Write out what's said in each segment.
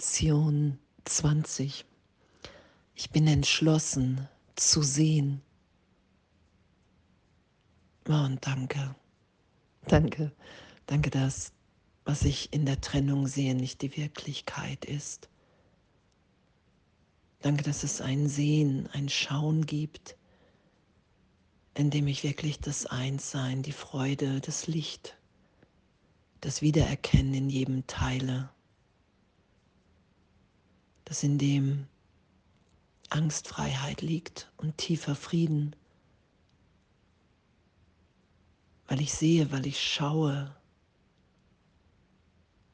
Lektion 20. Ich bin entschlossen zu sehen. Oh, und danke. Danke. Danke, dass was ich in der Trennung sehe, nicht die Wirklichkeit ist. Danke, dass es ein Sehen, ein Schauen gibt, in dem ich wirklich das Einssein, die Freude, das Licht, das Wiedererkennen in jedem teile. Dass in dem Angstfreiheit liegt und tiefer Frieden, weil ich sehe, weil ich schaue,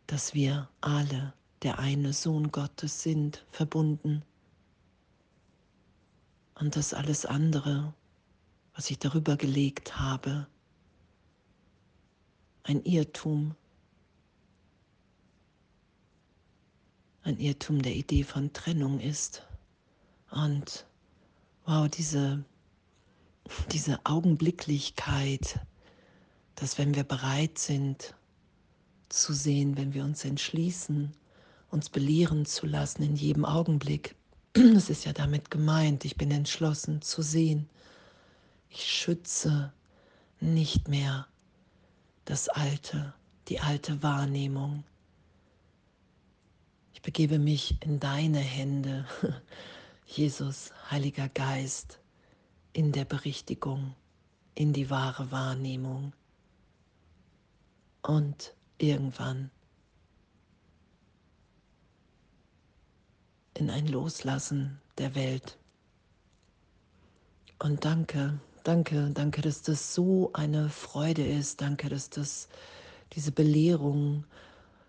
dass wir alle der eine Sohn Gottes sind, verbunden. Und dass alles andere, was ich darüber gelegt habe, ein Irrtum, ein Irrtum der Idee von Trennung ist. Und wow, diese, diese Augenblicklichkeit, dass wenn wir bereit sind, zu sehen, wenn wir uns entschließen, uns belehren zu lassen in jedem Augenblick. Es ist ja damit gemeint, ich bin entschlossen zu sehen. Ich schütze nicht mehr das Alte, die alte Wahrnehmung. Begebe mich in deine Hände, Jesus, Heiliger Geist, in der Berichtigung, in die wahre Wahrnehmung. Und irgendwann in ein Loslassen der Welt. Und danke, danke, danke, dass das so eine Freude ist. Danke, dass das diese Belehrung,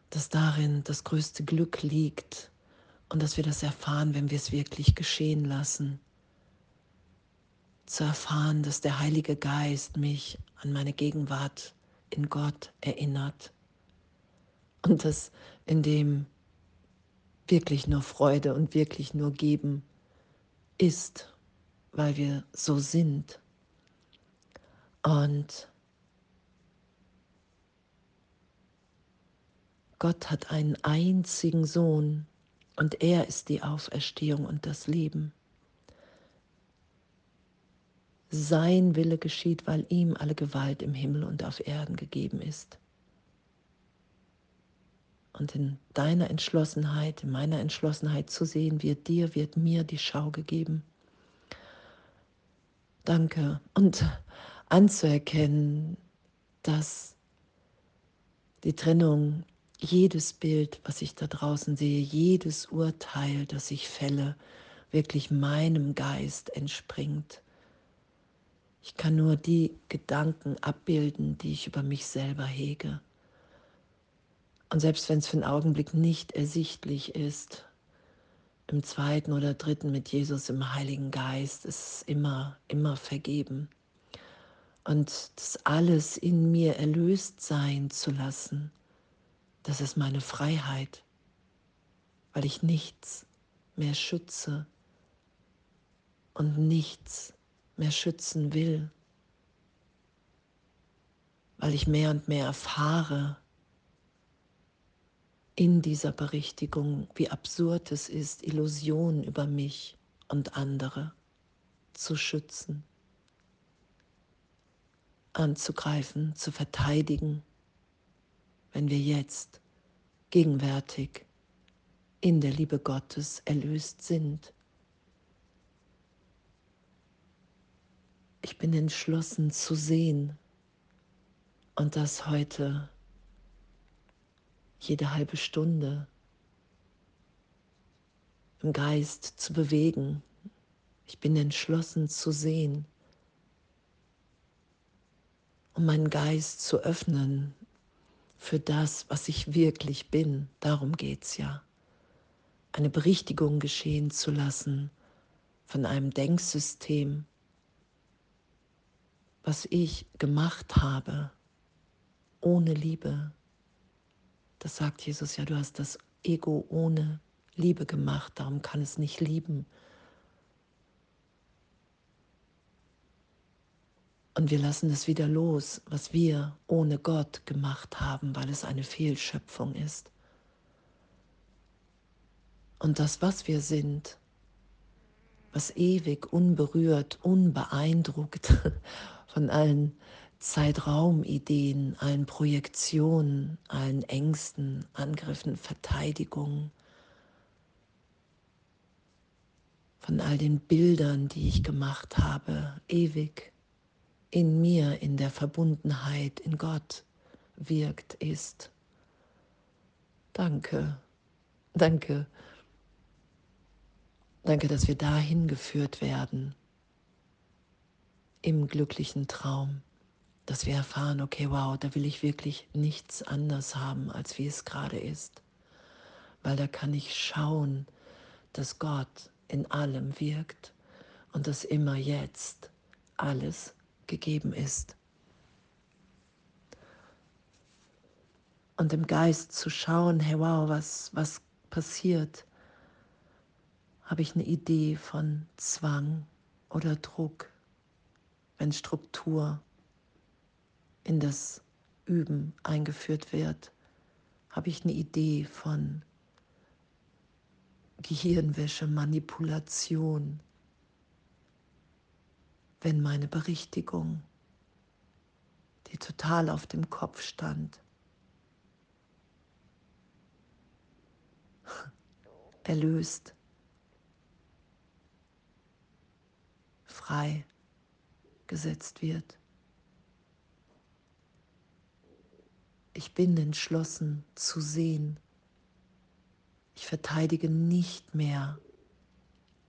dass darin das größte Glück liegt und dass wir das erfahren, wenn wir es wirklich geschehen lassen. Zu erfahren, dass der Heilige Geist mich an meine Gegenwart in Gott erinnert und das in dem wirklich nur Freude und wirklich nur Geben ist, weil wir so sind. Und Gott hat einen einzigen Sohn und er ist die Auferstehung und das Leben. Sein Wille geschieht, weil ihm alle Gewalt im Himmel und auf Erden gegeben ist und in deiner Entschlossenheit, in meiner Entschlossenheit zu sehen, wird dir, wird mir die Schau gegeben. Danke. Und anzuerkennen, dass die Trennung, jedes Bild, was ich da draußen sehe, jedes Urteil, das ich fälle, wirklich meinem Geist entspringt. Ich kann nur die Gedanken abbilden, die ich über mich selber hege. Und selbst wenn es für einen Augenblick nicht ersichtlich ist, im zweiten oder dritten mit Jesus im Heiligen Geist ist es immer, immer vergeben. Und das alles in mir erlöst sein zu lassen, das ist meine Freiheit, weil ich nichts mehr schütze und nichts mehr schützen will, weil ich mehr und mehr erfahre, in dieser Berichtigung, wie absurd es ist, Illusionen über mich und andere zu schützen, anzugreifen, zu verteidigen, wenn wir jetzt gegenwärtig in der Liebe Gottes erlöst sind. Ich bin entschlossen zu sehen und das heute jede halbe Stunde im Geist zu bewegen. Ich bin entschlossen zu sehen, um meinen Geist zu öffnen für das, was ich wirklich bin. Darum geht es ja. Eine Berichtigung geschehen zu lassen von einem Denksystem, was ich gemacht habe, ohne Liebe, das sagt Jesus ja, du hast das Ego ohne Liebe gemacht, darum kann es nicht lieben. Und wir lassen es wieder los, was wir ohne Gott gemacht haben, weil es eine Fehlschöpfung ist. Und das, was wir sind, was ewig unberührt, unbeeindruckt von allen Zeitraumideen, allen Projektionen, allen Ängsten, Angriffen, Verteidigungen, von all den Bildern, die ich gemacht habe, ewig in mir, in der Verbundenheit, in Gott wirkt, ist. Danke, danke, danke, dass wir dahin geführt werden, im glücklichen Traum, dass wir erfahren, okay, wow, da will ich wirklich nichts anders haben, als wie es gerade ist, weil da kann ich schauen, dass Gott in allem wirkt und dass immer jetzt alles gegeben ist. Und im Geist zu schauen, hey wow, was, was passiert, habe ich eine Idee von Zwang oder Druck, wenn Struktur in das Üben eingeführt wird, habe ich eine Idee von Gehirnwäsche, Manipulation, wenn meine Berichtigung, die total auf dem Kopf stand, erlöst, frei gesetzt wird. Ich bin entschlossen zu sehen. Ich verteidige nicht mehr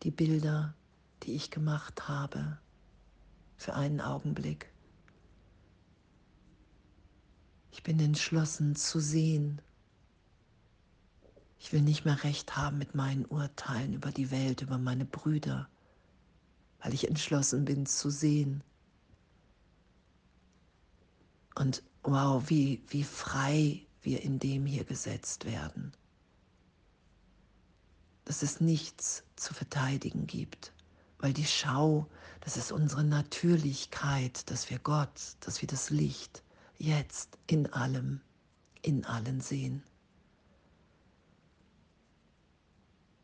die Bilder, die ich gemacht habe für einen Augenblick. Ich bin entschlossen zu sehen. Ich will nicht mehr recht haben mit meinen Urteilen über die Welt, über meine Brüder, weil ich entschlossen bin zu sehen. Und wow, wie, wie frei wir in dem hier gesetzt werden. Dass es nichts zu verteidigen gibt, weil die Schau das ist unsere Natürlichkeit, dass wir Gott, dass wir das Licht jetzt in allem, in allen sehen.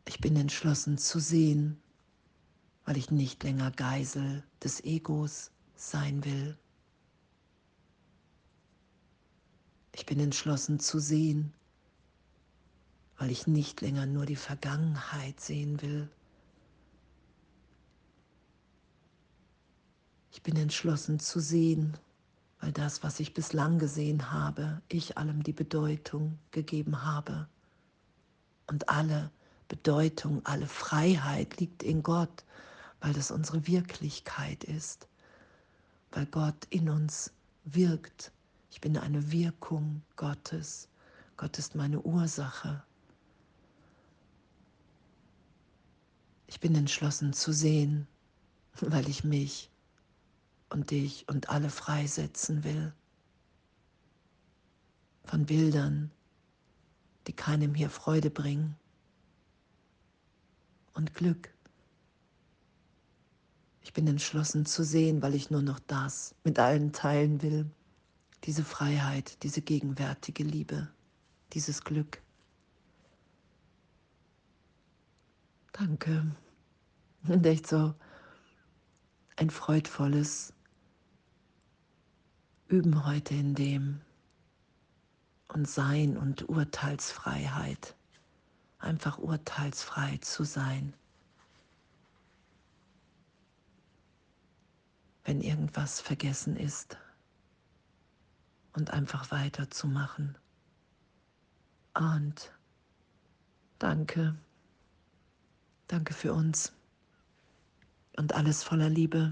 Ich bin entschlossen zu sehen, weil ich nicht länger Geisel des Egos sein will. Ich bin entschlossen zu sehen, weil ich nicht länger nur die Vergangenheit sehen will, Ich bin entschlossen zu sehen, weil das, was ich bislang gesehen habe, ich allem die Bedeutung gegeben habe. Und alle Bedeutung, alle Freiheit liegt in Gott, weil das unsere Wirklichkeit ist, weil Gott in uns wirkt. Ich bin eine Wirkung Gottes. Gott ist meine Ursache. Ich bin entschlossen zu sehen, weil ich mich und dich und alle freisetzen will von Bildern, die keinem hier Freude bringen und Glück. Ich bin entschlossen zu sehen, weil ich nur noch das mit allen teilen will, diese Freiheit, diese gegenwärtige Liebe, dieses Glück. Danke. Und echt so ein freudvolles Üben heute in dem und Sein und Urteilsfreiheit, einfach urteilsfrei zu sein. Wenn irgendwas vergessen ist und einfach weiterzumachen. Und danke, danke für uns und alles voller Liebe.